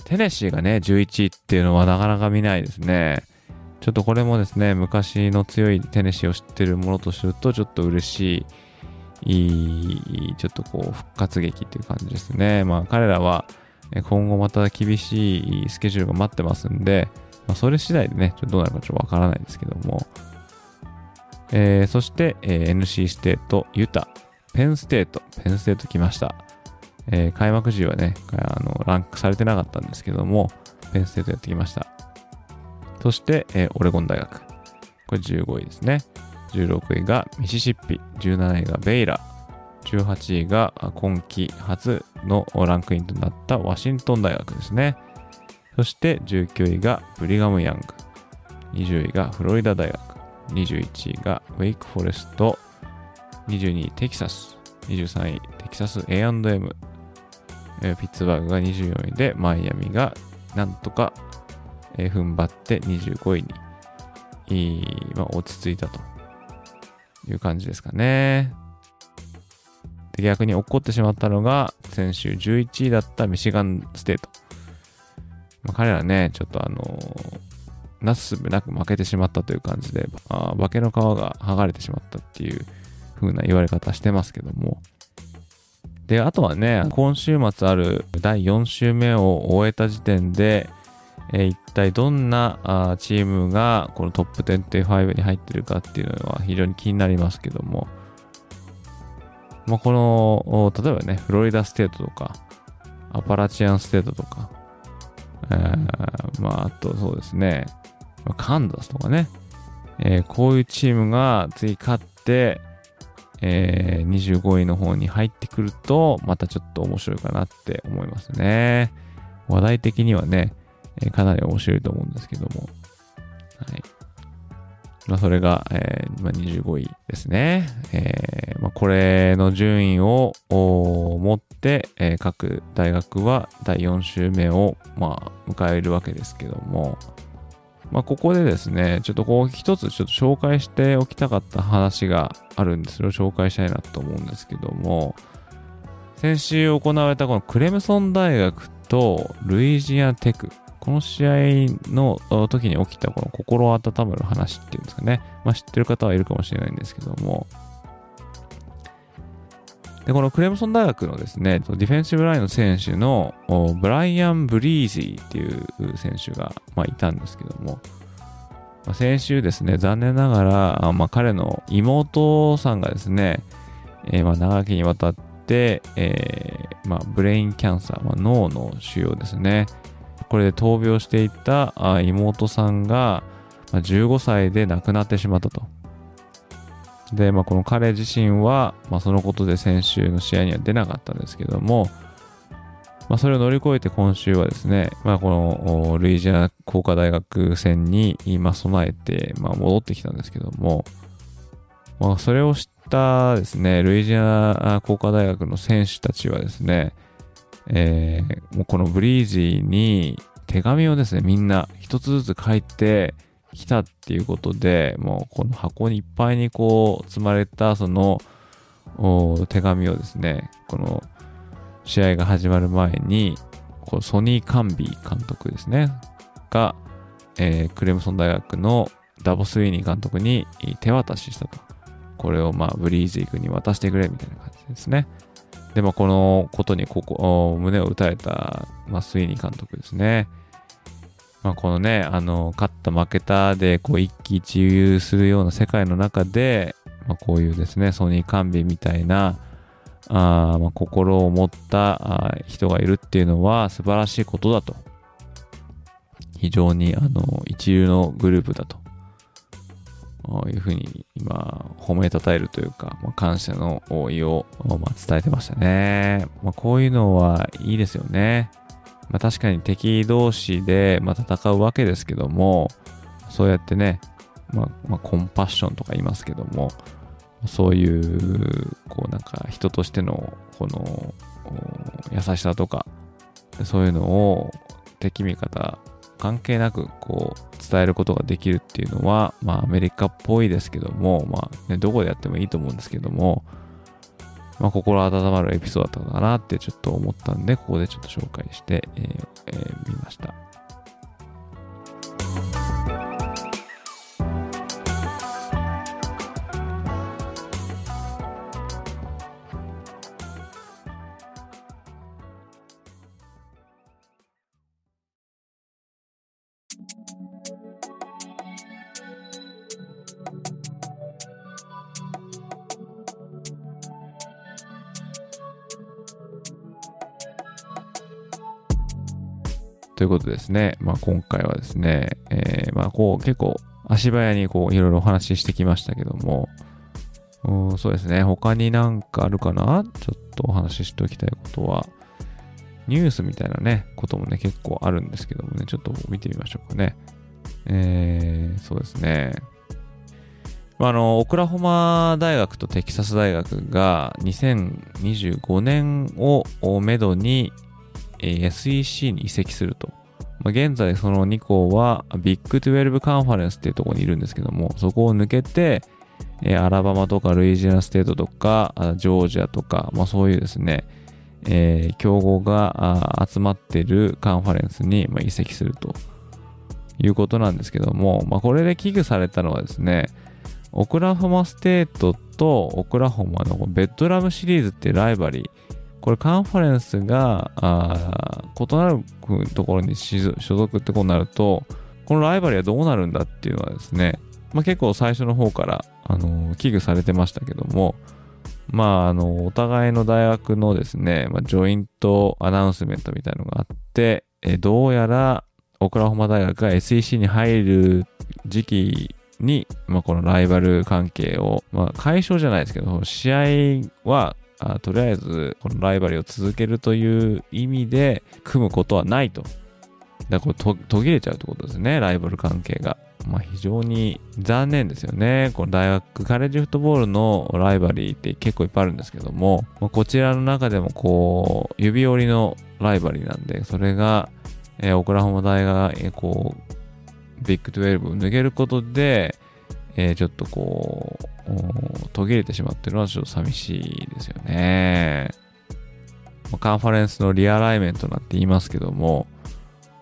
テネシーがね、11位っていうのはなかなか見ないですね。ちょっとこれもですね、昔の強いテネシーを知ってるものとすると、ちょっと嬉しい、ちょっとこう、復活劇っていう感じですね。まあ、彼らは、今後また厳しいスケジュールが待ってますんで、まあ、それ次第でね、ちょっとどうなるかちょっとわからないですけども。えーそして、えー NC ステート、ユタ、ペンステート、ペンステート来ました。えー開幕時はね、あの、ランクされてなかったんですけども、ペンステートやってきました。そして、えーオレゴン大学。これ15位ですね。16位がミシシッピ、17位がベイラ、18位が今季初のランクインとなったワシントン大学ですね。そして19位がブリガム・ヤング、20位がフロリダ大学、21位がウェイクフォレスト、22位テキサス、23位テキサス A&M、ピッツバーグが24位でマイアミがなんとか、えー踏ん張って25位に、いいまあ、落ち着いたという感じですかね。で逆に落っこってしまったのが先週11位だったミシガンステート。まあ、彼らね、ちょっとあのーなすすべなく負けてしまったという感じで、あ化けの皮が剥がれてしまったっていう風な言われ方してますけども。で、あとはね、今週末ある第4週目を終えた時点で、え一体どんなあチームがこのトップ10-5に入ってるかっていうのは非常に気になりますけども、まあ、この、例えばね、フロリダステートとか、アパラチアンステートとか、えーまあ、あとそうですね、カンザスとかね、えーこういうチームが次勝って、えー25位の方に入ってくると、またちょっと面白いかなって思いますね。話題的にはね、えーかなり面白いと思うんですけども。はい。まあ、それが、えーまあ、25位ですね。えーまあ、これの順位を持って、えー各大学は第4週目を、まあ、迎えるわけですけども、まあ、ここでですね、ちょっとこう一つちょっと紹介しておきたかった話があるんで、それを紹介したいなと思うんですけども、先週行われたこのクレムソン大学とルイジアテク、この試合の時に起きたこの心温まる話っていうんですかね。まあ知ってる方はいるかもしれないんですけども、で、このクレムソン大学のですね、ディフェンシブラインの選手のブライアン・ブリージーっていう選手が、まあ、いたんですけども、まあ、先週ですね、残念ながら、まあ、彼の妹さんがですね、えー、まあ長きにわたって、えーまあ、ブレインキャンサー、まあ、脳の腫瘍ですね、これで闘病していた妹さんが、15歳で亡くなってしまったと。で、まあ、この彼自身は、まあ、そのことで先週の試合には出なかったんですけども、まあ、それを乗り越えて今週はですね、まあ、このルイジアナ工科大学戦に今備えて、まあ、戻ってきたんですけども、まあ、それを知ったですね、ルイジアナ工科大学の選手たちはですね、えー、もうこのブリージーに手紙をですね、みんな一つずつ書いてきたっていうことで、もうこの箱にいっぱいにこう積まれたその手紙をですね、この試合が始まる前に、こうソニー・カンビー監督ですね、が、えー、クレムソン大学のダボス・ウィーニー監督に手渡ししたと。これをまあブリーズイ君に渡してくれみたいな感じですね。で、まあ、このことにここ胸を打たれた、まあ、スイニー監督ですね。まあ、このね、あの、勝った負けたで、こう、一喜一憂するような世界の中で、まあ、こういうですね、ソニー完備みたいな、あまあ、心を持った人がいるっていうのは素晴らしいことだと。非常に、あの、一流のグループだと。いうふうに今褒めたたえるというか、まあ、感謝の意を、まあ、伝えてましたね。まあ、こういうのはいいですよね。まあ、確かに敵同士で、まあ、戦うわけですけども、そうやってね、まあ、まあ、コンパッションとか言いますけども、そういう、こうなんか人としての、この、優しさとか、そういうのを敵味方関係なくこう伝えることができるっていうのは、まあアメリカっぽいですけども、まあね、どこでやってもいいと思うんですけども、まあ心温まるエピソードだったかなってちょっと思ったんで、ここでちょっと紹介して、えーえー、みました。いうことですね。まあ、今回はですね、えー、まあ、こう、結構、足早にこう、いろいろお話ししてきましたけども、うそうですね。他になんかあるかな？ちょっとお話ししておきたいことは、ニュースみたいなね、こともね、結構あるんですけどもね、ちょっと見てみましょうかね。えー、そうですね。あの、オクラホマ大学とテキサス大学が2025年をめどに SEC に移籍すると。まあ、現在その2校はビッグ12カンファレンスっていうところにいるんですけども、そこを抜けて、え、アラバマとかルイジアナステートとか、ジョージアとか、まあ、そういうですね、えー、強豪が集まってるカンファレンスに、ま、移籍するということなんですけども、まあ、これで危惧されたのはですね、オクラホマステートとオクラホマのベッドラムシリーズっていう rivalry、これカンファレンスが異なるところに所属ってことになると、このライバルはどうなるんだっていうのはですね、まあ、結構最初の方から、あの危惧されてましたけども、まあ、あの、お互いの大学のですね、まあ、ジョイントアナウンスメントみたいなのがあって、えどうやら、オクラホマ大学が SEC に入る時期に、まあ、このライバル関係を、まあ、解消じゃないですけど、試合はあとりあえずこのライバルを続けるという意味で組むことはないと。だからこれ途切れちゃうってことですね、ライバル関係が。まあ非常に残念ですよね。この大学、カレッジフットボールのライバリーって結構いっぱいあるんですけども、まあ、こちらの中でもこう、指折りのライバリーなんで、それが、えー、オクラホマ大が、えー、こう、ビッグ12を抜けることで、えー、ちょっとこう、途切れてしまってるのはちょっと寂しいですよね。カンファレンスのリアライメントなんて言いますけども、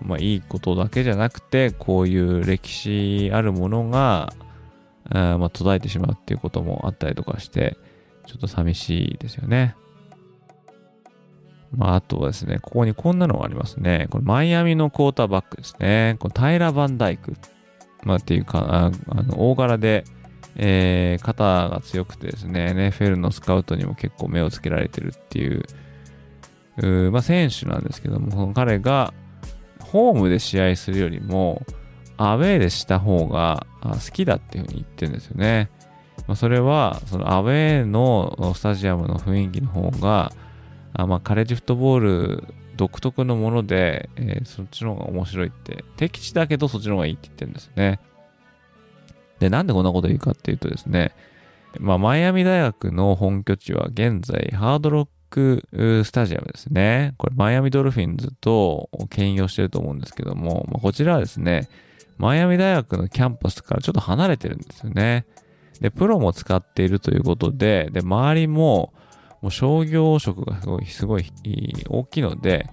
まあ、いいことだけじゃなくて、こういう歴史あるものが、あまあ、途絶えてしまうっていうこともあったりとかして、ちょっと寂しいですよね。まあ、あとはですね、ここにこんなのがありますね。これ、マイアミのクォーターバックですね。これタイラ・バンダイク。まあ、っていうか、あの大柄で、えー、肩が強くてですね、NFL のスカウトにも結構目をつけられてるっていう、うまあ、選手なんですけども、彼がホームで試合するよりも、アウェーでした方が好きだっていうふうに言ってるんですよね。まあ、それは、そのアウェーのスタジアムの雰囲気の方が、あまあ、カレッジフットボール独特のもので、えー、そっちの方が面白いって、敵地だけどそっちの方がいいって言ってるんですね。で、なんでこんなこと言うかっていうとですね、まあ、マイアミ大学の本拠地は現在、ハードロックスタジアムですね。これ、マイアミドルフィンズと兼用してると思うんですけども、まあ、こちらはですね、マイアミ大学のキャンパスからちょっと離れてるんですよね。で、プロも使っているということで、で、周りも、もう商業色がすごい、すごい大きいので、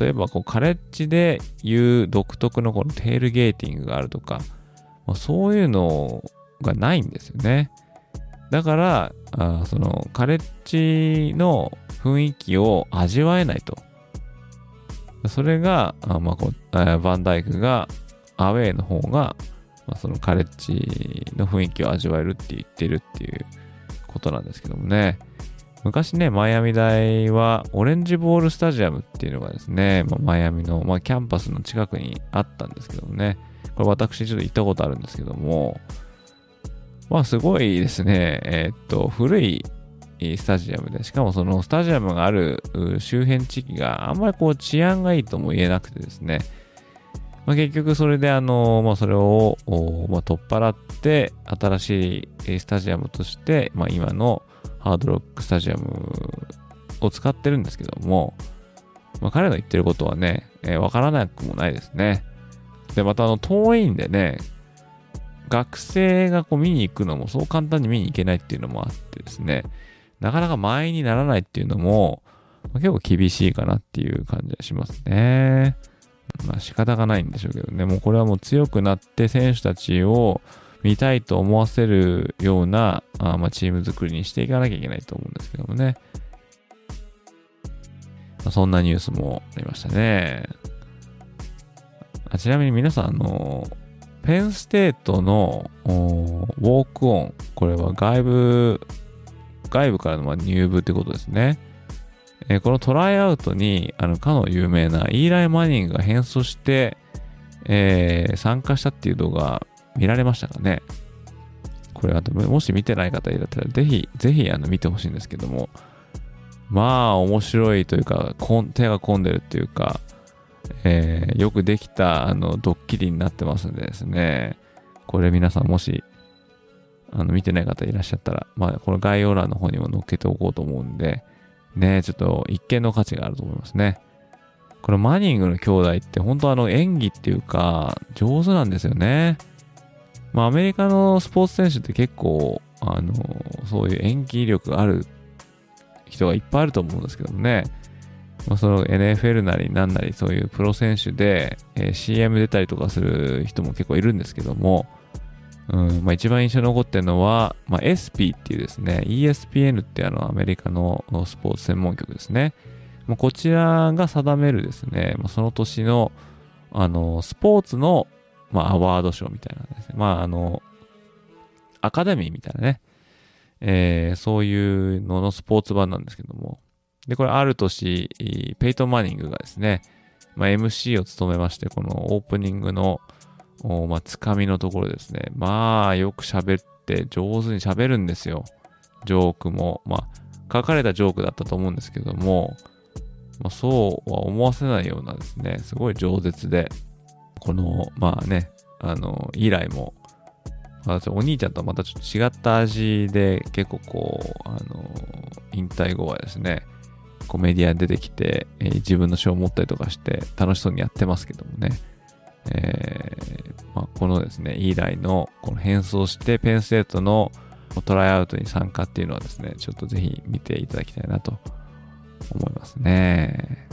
例えばこうカレッジでいう独特のこの tailgating があるとか、まあ、そういうのがないんですよね。だから、あそのカレッジの雰囲気を味わえないと。それが、あまあこう、バンダイクがアウェイの方が、まあ、そのカレッジの雰囲気を味わえるって言ってるっていうことなんですけどもね。昔ね、マイアミ大はオレンジボールスタジアムっていうのがですね、まあ、マイアミの、まあ、キャンパスの近くにあったんですけどもね、これ私ちょっと行ったことあるんですけども、まあすごいですね、えー、っと、古いスタジアムで、しかもそのスタジアムがある周辺地域があんまりこう治安がいいとも言えなくてですね、まあ、結局それであの、まあ、それを、まあ、取っ払って新しいスタジアムとして、まあ、今のハードロックスタジアムを使ってるんですけども、まあ、彼の言ってることはね、えー、わからなくもないですね。で、またあの、遠いんでね、学生がこう見に行くのもそう簡単に見に行けないっていうのもあってですね、なかなか前にならないっていうのも、まあ、結構厳しいかなっていう感じがしますね。まあ仕方がないんでしょうけどね、もうこれはもう強くなって選手たちを見たいと思わせるようなあまあ、チーム作りにしていかなきゃいけないと思うんですけどもね。まあ、そんなニュースもありましたね。あちなみに皆さん、あの、ペンステートのウォークオン、これは外部、外部からの入部ってことですね。え、このトライアウトに、あの、かの有名なイーライ・マニングが変装して、えー、参加したっていう動画見られましたかね？これはもし見てない方いらったらぜひ、ぜひあの見てほしいんですけども、まあ面白いというか、手が込んでるというか、えー、よくできたあのドッキリになってますんでですね、これ皆さんもしあの見てない方いらっしゃったら、まあこの概要欄の方にも載っけておこうと思うんで、ね、ちょっと一見の価値があると思いますね。このマニングの兄弟って本当あの演技っていうか上手なんですよね。まあ、アメリカのスポーツ選手って結構、あの、そういう演技力がある人がいっぱいあると思うんですけどもね。まあ、その NFL なりなんなりそういうプロ選手で、えー、CM 出たりとかする人も結構いるんですけども、うんまあ、一番印象に残ってるのは、まあ、SP っていうですね、ESPN ってあのアメリカのスポーツ専門局ですね。まあ、こちらが定めるですね、まあ、その年のあのスポーツのまあ、アワード賞みたいなですね。まあ、あの、アカデミーみたいなね、えー、そういうののスポーツ版なんですけども。で、これある年、ペイトン・マニングがですね、まあ、MC を務めまして、このオープニングの、まあ、つかみのところですね。まあ、よく喋って、上手に喋るんですよ。ジョークも。まあ、書かれたジョークだったと思うんですけども、まあ、そうは思わせないようなですね、すごい饒舌で、この、まあね、あの、以来も、お兄ちゃんとはまたちょっと違った味で、結構こう、あの、引退後はですね、こうメディアに出てきて、えー、自分の賞を持ったりとかして楽しそうにやってますけどもね、えーまあ、このですね、イーライのこの変装してペンステートのトライアウトに参加っていうのはですね、ちょっとぜひ見ていただきたいなと思いますね。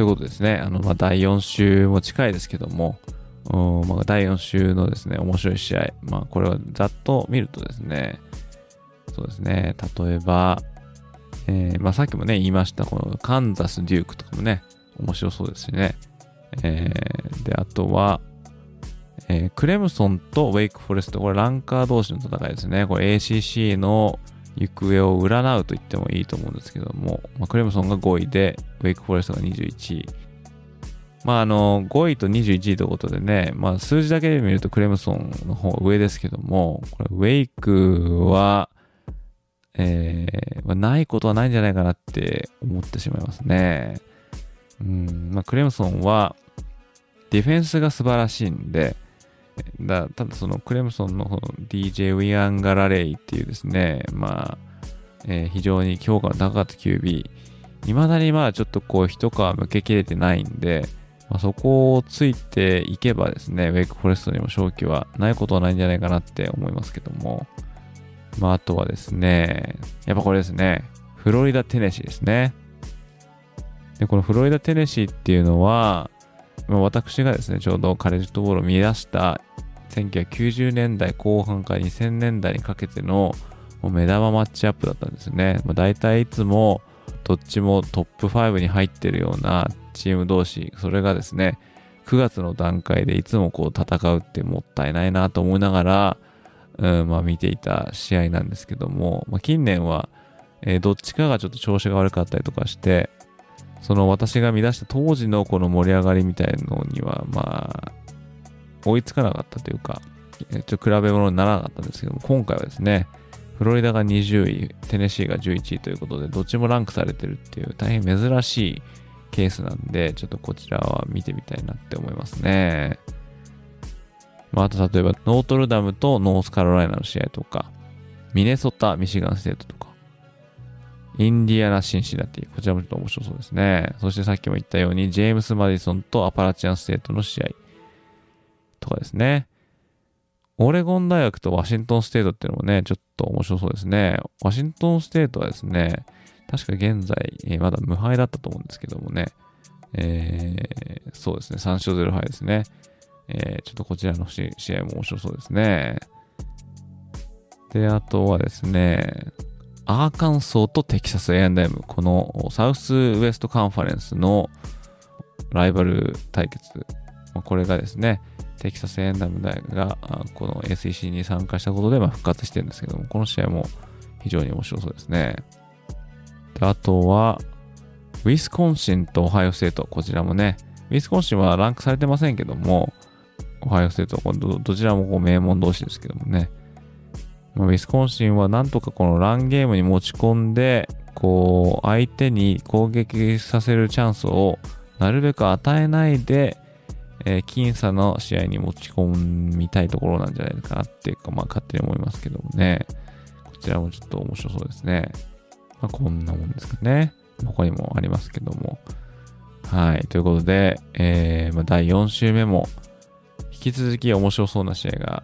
ということですね。あの、まあ、第4週も近いですけども、まあ、第4週のですね、面白い試合。まあ、これをざっと見るとですね、そうですね、例えば、えー、まあ、さっきもね、言いました、このカンザス・デュークとかもね、面白そうですしね。えー、で、あとは、えー、クレムソンとウェイクフォレスト、これランカー同士の戦いですね。これ ACC の行方を占うと言ってもいいと思うんですけども、まあ、クレムソンが5位で、ウェイクフォレストが21位。まあ、あの、5位と21位ということでね、まあ、数字だけで見るとクレムソンの方上ですけども、これ、ウェイクは、えー、まあ、ないことはないんじゃないかなって思ってしまいますね。うん、まあ、クレムソンは、ディフェンスが素晴らしいんで、だただそのクレムソンの DJ ウィアンガラレイっていうですね、まあ、えー、非常に評価の高かった QB、未だにまあちょっとこう一皮向けきれてないんで、まあ、そこをついていけばですね、ウェイクフォレストにも勝機はないことはないんじゃないかなって思いますけども、まあ、あとはですね、やっぱこれですね、フロリダ・テネシーですね。で、このフロリダ・テネシーっていうのは、私がですね、ちょうどカレッジフットボールを見出した1990年代後半から2000年代にかけての目玉マッチアップだったんですね。まあ、大体いつもどっちもトップ5に入ってるようなチーム同士、それがですね、9月の段階でいつもこう戦うってもったいないなと思いながら、うんまあ、見ていた試合なんですけども、まあ、近年は、えー、どっちかがちょっと調子が悪かったりとかして、その私が見出した当時のこの盛り上がりみたいのには、まあ、追いつかなかったというか、ちょっと比べ物にならなかったんですけども、今回はですね、フロリダが20位、テネシーが11位ということで、どっちもランクされてるっていう大変珍しいケースなんで、ちょっとこちらは見てみたいなって思いますね。まあ、あと例えば、ノートルダムとノースカロライナの試合とか、ミネソタ、ミシガンステートとか、インディアナ・シンシナティ、こちらもちょっと面白そうですね。そしてさっきも言ったように、ジェームス・マディソンとアパラチアンステートの試合とかですね。オレゴン大学とワシントンステートっていうのもね、ちょっと面白そうですね。ワシントンステートはですね、確か現在、えー、まだ無敗だったと思うんですけどもね、えー、そうですね、3勝0敗ですね。えー、ちょっとこちらの試合も面白そうですね。で、あとはですね、アーカンソーとテキサス A&M、このサウスウエストカンファレンスのライバル対決、これがですね、テキサス A&M 大がこの SEC に参加したことでま復活してるんですけども、この試合も非常に面白そうですね。であとは、ウィスコンシンとオハイオステート、こちらもね、ウィスコンシンはランクされてませんけども、オハイオステートど、どちらもこう名門同士ですけどもね、ウィスコンシンはなんとかこのランゲームに持ち込んで、こう、相手に攻撃させるチャンスをなるべく与えないで、えー、僅差の試合に持ち込みたいところなんじゃないかなっていうか、まあ勝手に思いますけどもね。こちらもちょっと面白そうですね。まあこんなもんですかね。他にもありますけども。はい。ということで、えー、まあ、第4週目も引き続き面白そうな試合が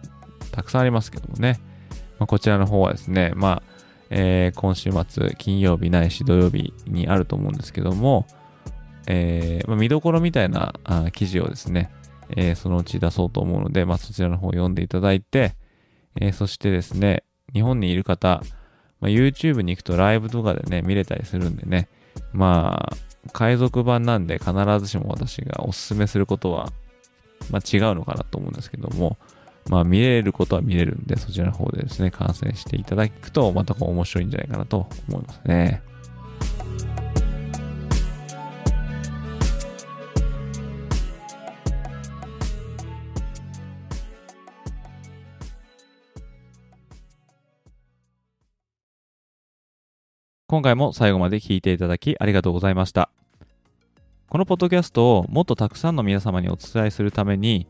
たくさんありますけどもね。まあ、こちらの方はですね、まあ、えー、今週末、金曜日ないし土曜日にあると思うんですけども、えー、まあ、見どころみたいなあ記事をですね、えー、そのうち出そうと思うので、まあ、そちらの方を読んでいただいて、え、そしてですね、日本にいる方、まあ、YouTube に行くとライブとかでね、見れたりするんでね、まあ、海賊版なんで必ずしも私がおすすめすることは、まあ、違うのかなと思うんですけども、まあ、見れることは見れるんで、そちらの方でですね、観戦していただくと、また面白いんじゃないかなと思いますね。今回も最後まで聞いていただきありがとうございました。このポッドキャストをもっとたくさんの皆様にお伝えするために、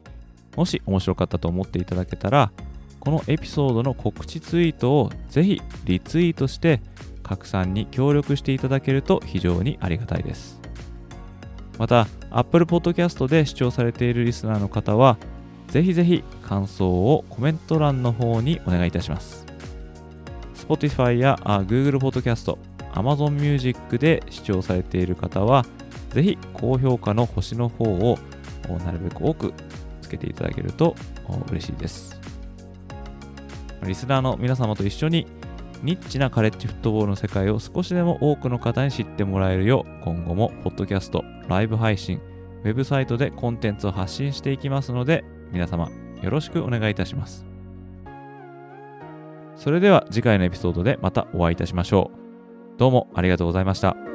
もし面白かったと思っていただけたら、このエピソードの告知ツイートをぜひリツイートして拡散に協力していただけると非常にありがたいです。また、Apple Podcast で視聴されているリスナーの方は、ぜひぜひ感想をコメント欄の方にお願いいたします。Spotify や Google Podcast、Amazon Music で視聴されている方は、ぜひ高評価の星の方をなるべく多くつけていただけると嬉しいです。リスナーの皆様と一緒にニッチなカレッジフットボールの世界を少しでも多くの方に知ってもらえるよう今後もポッドキャスト、ライブ配信、ウェブサイトでコンテンツを発信していきますので皆様よろしくお願いいたします。それでは次回のエピソードでまたお会いいたしましょう。どうもありがとうございました。